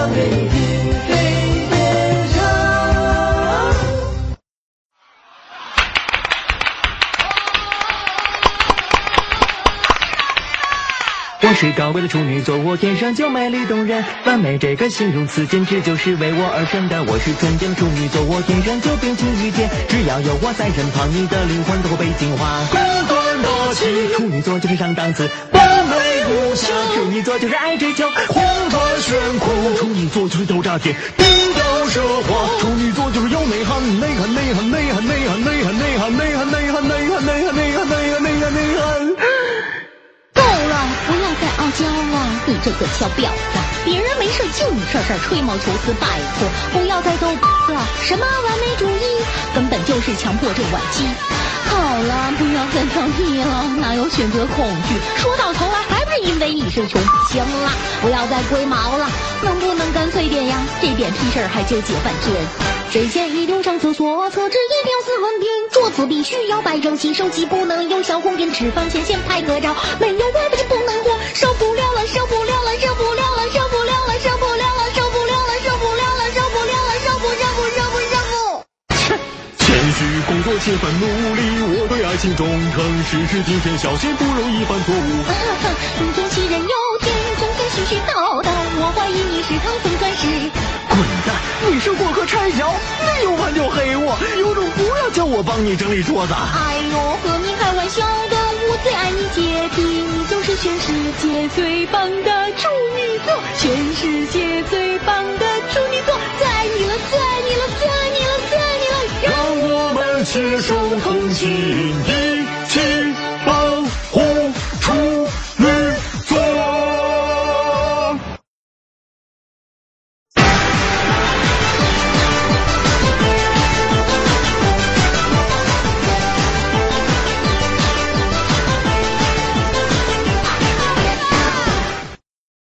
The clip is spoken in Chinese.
唱给你听，我是高贵的处女座，我天生就美丽动人，完美这个形容词简直就是为我而生的。我是纯洁的处女座，我天生就冰清玉洁，只要有我在身旁，你的灵魂都会被净化。滚滚大气，处女座就是上档次，完美无瑕。处女座就是爱追求，宏大炫酷，处女座就是斗炸天，低调奢华，处女座就是有内涵，内涵内涵内涵内涵内涵内涵内涵内涵内涵内涵内涵内涵内涵内涵。够了，不要再傲娇了，你这个小婊子！别人没事就你事事吹毛求疵，拜托不要再逗了。什么完美主义，根本就是强迫症晚期。好了，不要再挑剔了，哪有选择恐惧？说到头来因为你是穷。行了，不要再龟毛了，能不能干脆点呀？这点屁事儿还纠结半天。睡前一定上厕所，厕纸一定要四分平，桌子必须要摆整齐，手机不能用小红点，吃饭前先拍个照，没谦虚工作勤奋努力，我对爱情忠诚，事事谨慎小心，不容易犯错误。你总欺人又天，总在絮絮叨叨，我怀疑你是唐僧转世。滚蛋！你是过河拆桥，没有完就黑我，有种不要叫我帮你整理桌子。哎呦，和你开玩笑的，我最爱你姐弟，你就是全世界最棒的携手同心一起